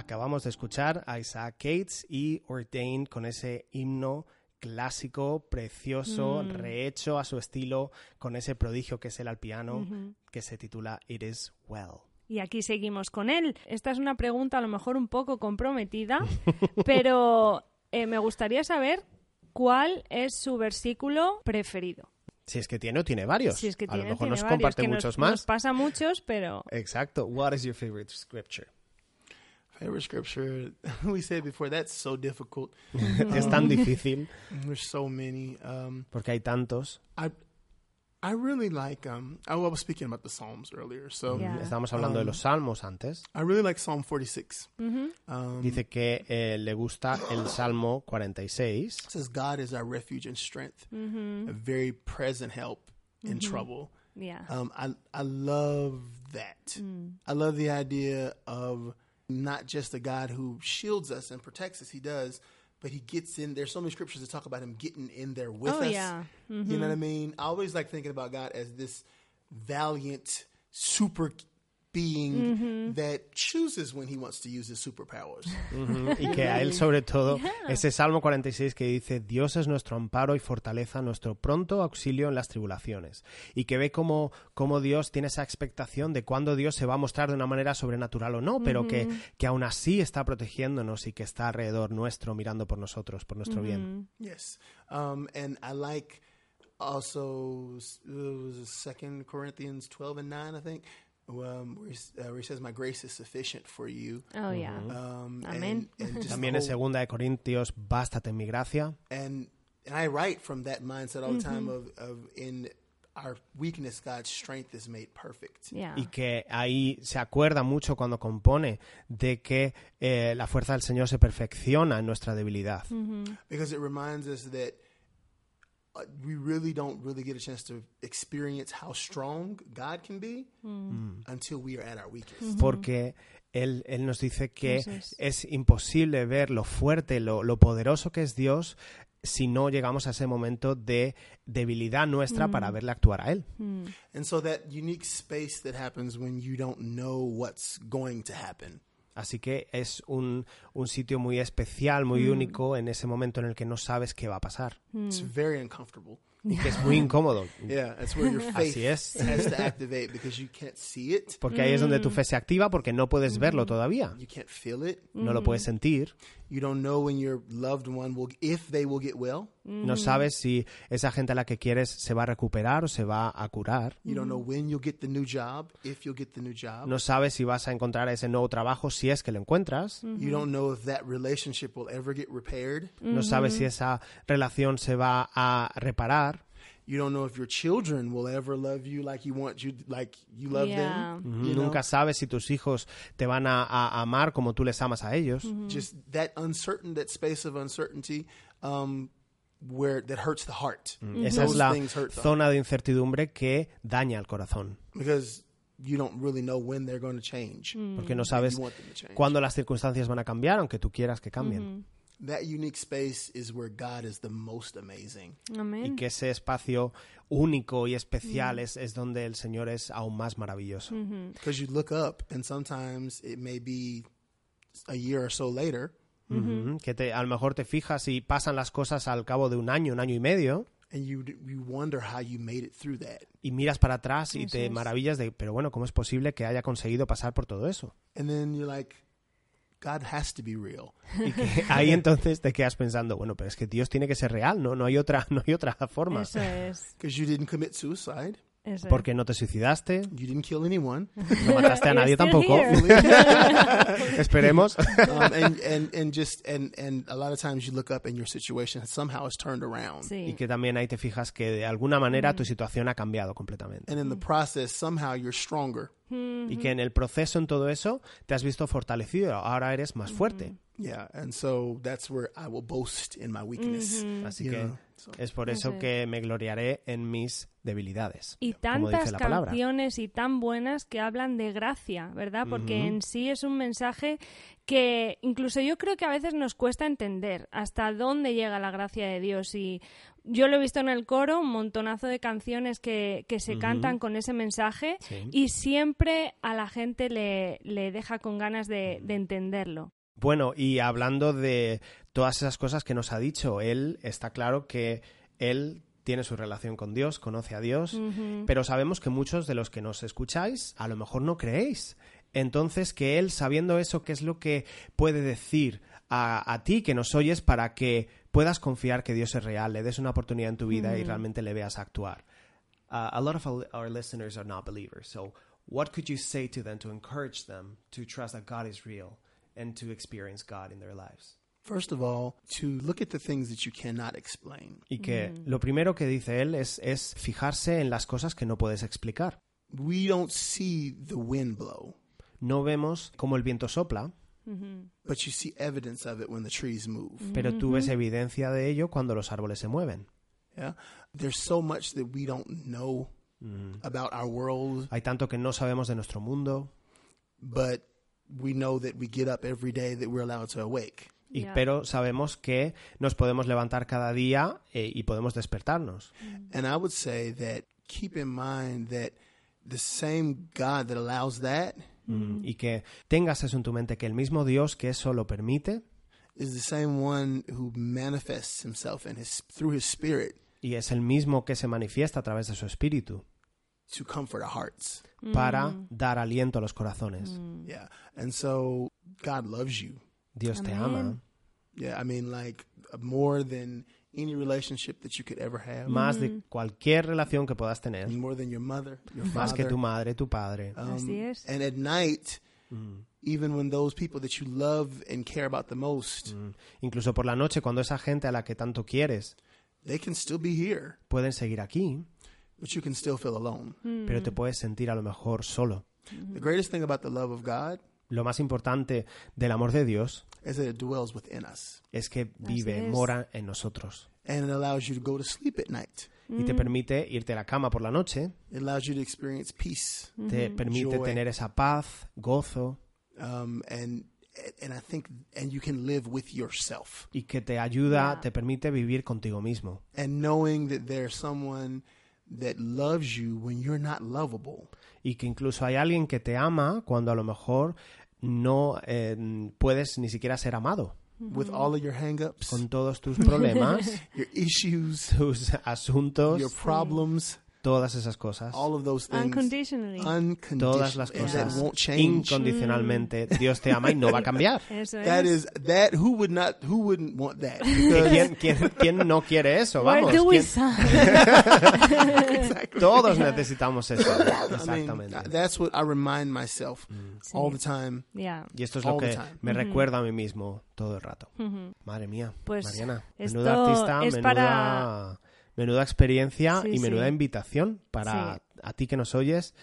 Acabamos de escuchar a Isaac Cates y Ordained con ese himno clásico, precioso, Mm. rehecho a su estilo, con ese prodigio que es el al piano, que se titula It Is Well. Y aquí seguimos con él. Esta es una pregunta a lo mejor un poco comprometida, pero eh, me gustaría saber cuál es su versículo preferido. Si es que tiene o tiene varios. Si es que a tiene, lo mejor tiene nos varios, comparte que nos- muchos Nos más. pasa muchos, pero Exacto. What is your favorite scripture? Favorite scripture? We said before that's so difficult. es tan difícil There's so many. Um, porque hay tantos. I I really like. Um, I was speaking about the Psalms earlier, so Yeah. Estábamos hablando de Um, los salmos antes. I really like Psalm 46. ujú, Um, Dice que eh, le gusta el Salmo 46. it says God is our refuge and strength, ujú, a very present help in trouble. yeah. Um, I I love that. Mm. I love the idea of not just a God who shields us and protects us. He does, but He gets in. There's so many scriptures that talk about Him getting in there with Oh, us. yeah. You know what mm-hmm. I mean? I always like thinking about God as this valiant super being that chooses when He wants to use His superpowers. Ujú, Y que a él, sobre todo, ese Salmo 46 que dice: Dios es nuestro amparo y fortaleza, nuestro pronto auxilio en las tribulaciones. Y que ve cómo, cómo Dios tiene esa expectación de cuándo Dios se va a mostrar de una manera sobrenatural o no, pero que, que aún así está protegiéndonos y que está alrededor nuestro, mirando por nosotros, por nuestro bien. Yes. Um, and I like Also, it was Second Corinthians twelve and nine, I think, um, where, he, s- uh, where he says, "My grace is sufficient for you." Oh, yeah. Um, Amen. And, and También en segunda de Corintios, bástate en mi gracia. and and I write from that mindset all the time of, of in our weakness, God's strength is made perfect. Yeah. y que ahí se acuerda mucho cuando compone de que eh, la fuerza del Señor se perfecciona en nuestra debilidad. Because it reminds us that we really don't really get a chance to experience how strong God can be until we are at our weakest. Porque él, él nos dice que es. es imposible ver lo fuerte, lo, lo poderoso que es Dios si no llegamos a ese momento de debilidad nuestra para verle actuar a Él. And so that unique space that happens when you don't know what's going to happen. Así que es un, un sitio muy especial, muy único en ese momento en el que no sabes qué va a pasar. It's very uncomfortable. Y que es muy incómodo. Yeah, that's where your faith Así es. has to activate because you can't see it, Porque ahí es donde tu fe se activa porque no puedes verlo todavía. you can't feel it, No lo puedes sentir. you don't know when your loved one will, if they will get well, No sabes si esa gente a la que quieres se va a recuperar o se va a curar. you don't know when you'll get the new job, if you'll get the new job. No sabes si vas a encontrar ese nuevo trabajo si es que lo encuentras. You don't know if that relationship will ever get repaired. No sabes si esa relación se va a reparar. You don't know if your children will ever love you like you want you like you love Yeah. them. You know? Nunca sabes si tus hijos te van a, a amar como tú les amas a ellos. Just that uncertain, that space of uncertainty, um, where that hurts the heart. Esa Those es la zona de incertidumbre que daña el corazón. because you don't really know when they're going to change. Porque no sabes you want them to change. cuándo las circunstancias van a cambiar, aunque tú quieras que cambien. That unique space is where God is the most amazing. Amén. Y que ese espacio único y especial es, es donde el Señor es aún más maravilloso. Because you look up, and sometimes it may be a year or so later, Ujú, Que te, a lo mejor te fijas y pasan las cosas al cabo de un año, un año y medio, and you you wonder how you made it through that. y miras para atrás y te maravillas de, pero bueno, ¿cómo es posible que haya conseguido pasar por todo eso? And then you're like, God has to be real. Y que ahí entonces te quedas pensando, bueno, pero es que Dios tiene que ser real, ¿no? No hay otra, no hay otra forma. Eso es. Because you didn't commit suicide. Eso. Porque no te suicidaste, You didn't kill anyone. no mataste a nadie tampoco. Esperemos. um, and, and, and just, and, and a lot of times you look up and your situation somehow has turned around. Y que también ahí te fijas que de alguna manera tu situación ha cambiado completamente. And in the process, somehow you're stronger. Y que en el proceso, en todo eso, te has visto fortalecido, ahora eres más fuerte. Yeah. And so that's where I will boast in my weakness. Así You que know. Es por eso Eso es. que me gloriaré en mis debilidades. Y como dice tantas canciones y tan buenas que hablan de gracia, ¿verdad? Porque en sí es un mensaje que incluso yo creo que a veces nos cuesta entender hasta dónde llega la gracia de Dios. Y yo lo he visto en el coro, un montonazo de canciones que, que se cantan con ese mensaje Sí. y siempre a la gente le, le deja con ganas de, de entenderlo. Bueno, y hablando de todas esas cosas que nos ha dicho, él está claro que él tiene su relación con Dios, conoce a Dios, pero sabemos que muchos de los que nos escucháis a lo mejor no creéis. Entonces, que él, sabiendo eso, ¿qué es lo que puede decir a, a ti que nos oyes para que puedas confiar que Dios es real, le des una oportunidad en tu vida y realmente le veas actuar? Uh, a lot of our, our listeners are not believers. So, what could you say to them to encourage them to trust that God is real and to experience God in their lives? First of all, to look at the things that you cannot explain. Y que lo primero que dice él es, es fijarse en las cosas que no puedes explicar. We don't see the wind blow, No vemos cómo el viento sopla, but you see evidence of it when the trees move. pero tú ves evidencia de ello cuando los árboles se mueven. Yeah. There's so much that we don't know about our world, Hay tanto que no sabemos de nuestro mundo, but we know that we get up every day that we're allowed to awake. y, Ya. pero sabemos que nos podemos levantar cada día eh, y podemos despertarnos. And I would say that keep in mind that the same God that allows that Mm, Y que tengas eso en tu mente, que el mismo Dios que eso lo permite is the same one who manifests himself in his through his spirit y es el mismo que se manifiesta a través de su espíritu to comfort our hearts. para dar aliento a los corazones. Yeah. And so God loves you. Dios te ama. Yeah, I mean like more than any relationship that you could ever have, más de cualquier relación que puedas tener, more than your mother, your más que father. tu madre, tu padre. Um, Así es. And at night, even when those people that you love and care about the most, Mm. Incluso por la noche, cuando esa gente a la que tanto quieres they can still be here, pueden seguir aquí, but you can still feel alone. pero te puedes sentir a lo mejor solo. The greatest thing about the love of God Lo más importante del amor de Dios is that it dwells within us es que vive, es. mora en nosotros and it allows you to go to sleep at night. y te permite irte a la cama por la noche, It allows you to experience peace. te permite Joy. tener esa paz, gozo Um, and and I think and you can live with yourself. y que te ayuda, Ya. te permite vivir contigo mismo. And knowing that there's someone that loves you when you're not lovable. y que incluso hay alguien que te ama cuando a lo mejor no eh, puedes ni siquiera ser amado with all of your hangups, con todos tus problemas, your issues, tus asuntos, your problems, todas esas cosas, all of those things. Unconditionally. Unconditional. todas las cosas won't change. incondicionalmente. Dios te ama y no va a cambiar. Eso That is that. Who would not? Who wouldn't want that? ¿Que Because ¿Quién, quién, quién no quiere eso? Where Vamos. do we. Todos necesitamos eso. I mean, Exactamente. that's what I remind myself all the time. Ya. Y esto es all lo the que time. me recuerda a mí mismo todo el rato. Ujú. Madre mía, Pues Mariana, menuda artista, es menuda, para- menuda experiencia Sí, y menuda sí. invitación para a ti que nos oyes.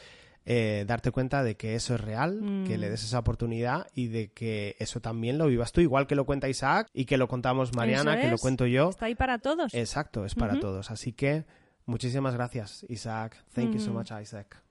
eh, darte cuenta de que eso es real, Mm. que le des esa oportunidad y de que eso también lo vivas tú, igual que lo cuenta Isaac y que lo contamos Mariana, que lo cuento yo. Está ahí para todos. Exacto, es para todos. Así que muchísimas gracias, Isaac. Thank you so Mm. much, Isaac.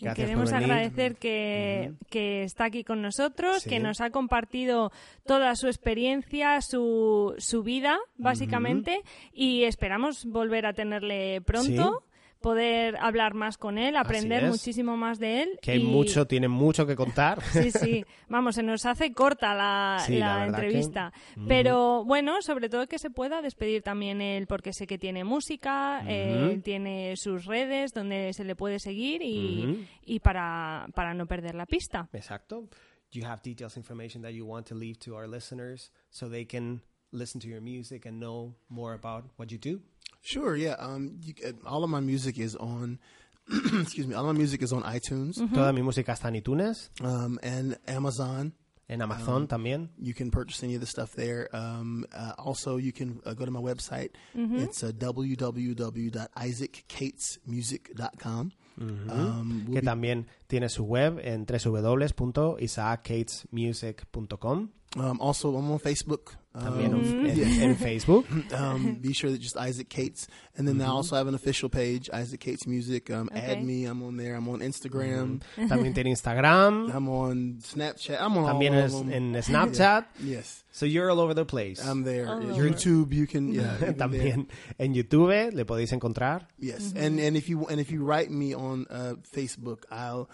Gracias Queremos agradecer que, que está aquí con nosotros, Sí. que nos ha compartido toda su experiencia, su, su vida, básicamente, y esperamos volver a tenerle pronto, poder hablar más con él, aprender muchísimo más de él. Que hay y- mucho, tiene mucho que contar. Sí, sí. Vamos, se nos hace corta la, Sí, la la verdad que- entrevista. Pero bueno, sobre todo que se pueda despedir también él, porque sé que tiene música, eh, tiene sus redes donde se le puede seguir y, Ujú. y para, para no perder la pista. Exacto. Do you have details, information that you want to leave to our listeners so they can listen to your music and know more about what you do? Sure. Yeah. Um. You, uh, all of my music is on. excuse me. All of my music is on iTunes Toda mi música está en iTunes, um, and Amazon. en Amazon Um, también. You can purchase any of the stuff there. Um, uh, also, you can uh, go to my website. It's uh, www.isaaccatesmusic.com. Um, we'll que be- también tiene su web en www.isaaccatesmusic.com. um, also, I'm on Facebook. También Um, en, yeah. en Facebook. um, be sure that just Isaac Cates, and then I also have an official page, Isaac Cates Music. Um, Okay. Add me. I'm on there. I'm on Instagram. También tiene Instagram. I'm on Snapchat. I'm on También all es of them. en Snapchat. Yes, So you're all over the place. I'm there. All over. YouTube. You can. Yeah. even there. También en YouTube le podéis encontrar. Yes, and and if you and if you write me on uh, Facebook, I'll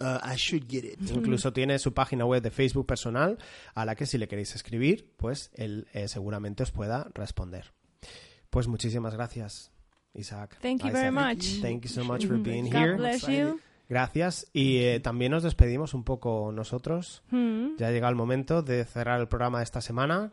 uh, I should get it. Incluso tiene su página web de Facebook personal a la que si le queréis escribir, pues él eh, seguramente os pueda responder. Pues muchísimas gracias, Isaac. Thank you Isaac, very much. Thank you so much for being God here. bless you. Gracias. Y eh, también nos despedimos un poco nosotros. Mm. Ya ha llegado el momento de cerrar el programa de esta semana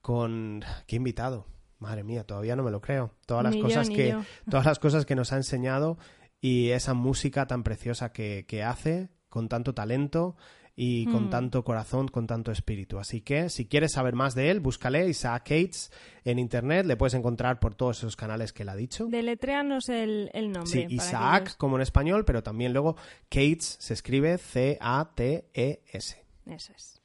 con qué invitado. Madre mía, todavía no me lo creo. Todas las Ni yo, cosas ni que yo. todas las cosas que nos ha enseñado y esa música tan preciosa que, que hace con tanto talento y con Mm. tanto corazón, con tanto espíritu. Así que si quieres saber más de él, búscale Isaac Cates en internet, le puedes encontrar por todos esos canales que él ha dicho. Deletréanos el, el nombre. Sí, Isaac como en español, pero también luego Cates se escribe C-A-T-E-S. Eso es.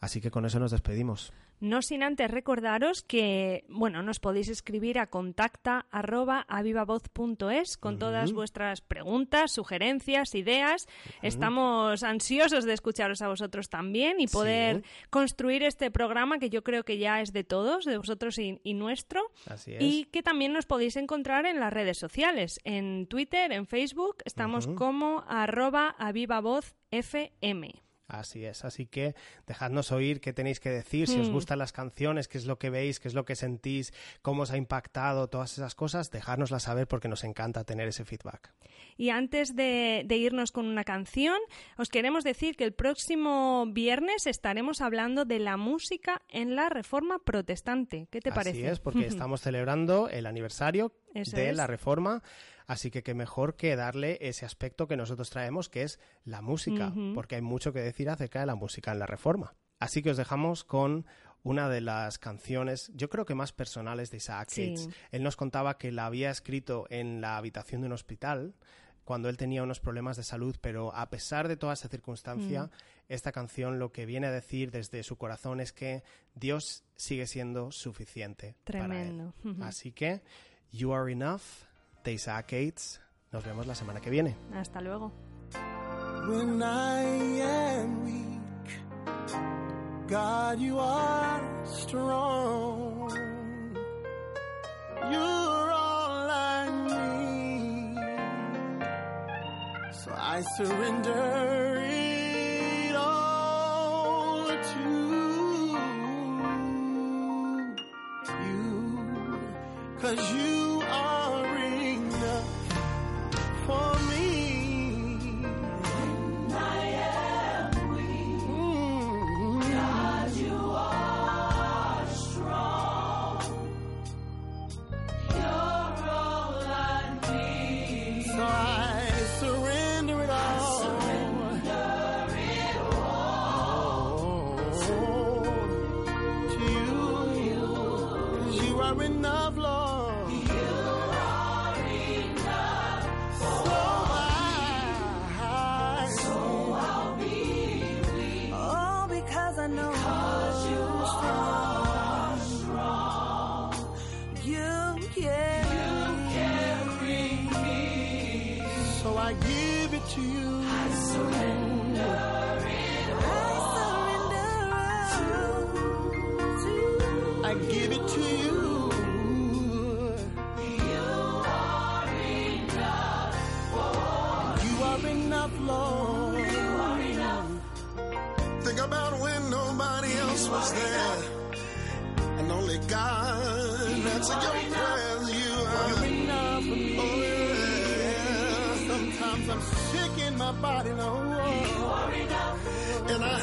Así que con eso nos despedimos. No sin antes recordaros que, bueno, nos podéis escribir a contacta arroba avivavoz.es con todas vuestras preguntas, sugerencias, ideas. Estamos ansiosos de escucharos a vosotros también y poder construir este programa que yo creo que ya es de todos, de vosotros y, y nuestro. Así es. Y que también nos podéis encontrar en las redes sociales, en Twitter, en Facebook, estamos como arroba avivavozfm. Así es, así que dejadnos oír qué tenéis que decir, si os Hmm. gustan las canciones, qué es lo que veis, qué es lo que sentís, cómo os ha impactado, todas esas cosas, dejárnoslas saber porque nos encanta tener ese feedback. Y antes de, de irnos con una canción, os queremos decir que el próximo viernes estaremos hablando de la música en la Reforma Protestante. ¿Qué te Así parece? es, porque estamos celebrando el aniversario Eso de es. la Reforma, así que qué mejor que darle ese aspecto que nosotros traemos, que es la música, porque hay mucho que decir acerca de la música en la Reforma. Así que os dejamos con una de las canciones, yo creo que más personales de Isaac Sí. Él nos contaba que la había escrito en la habitación de un hospital cuando él tenía unos problemas de salud, pero a pesar de toda esa circunstancia, Mm. esta canción lo que viene a decir desde su corazón es que Dios sigue siendo suficiente. Tremendo. Para él. Así que, You Are Enough de Isaac Gates. Nos vemos la semana que viene. Hasta luego. When I am weak, God, you are strong. You're all I need. So I surrender it all to you. Cause you I give it to you. I surrender it all. I surrender to you. I give it to you. You are enough. You are enough, Lord. You are enough. Think about when nobody else was there. And only God answered your And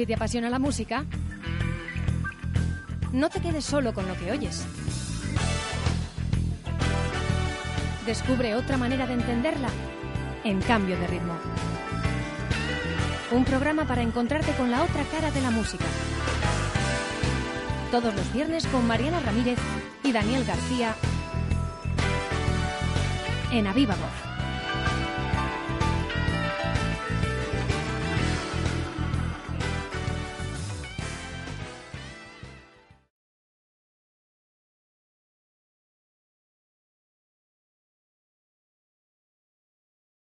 Si te apasiona la música, no te quedes solo con lo que oyes. Descubre otra manera de entenderla en cambio de ritmo. Un programa para encontrarte con la otra cara de la música. Todos los viernes con Mariana Ramírez y Daniel García en A Viva Voz.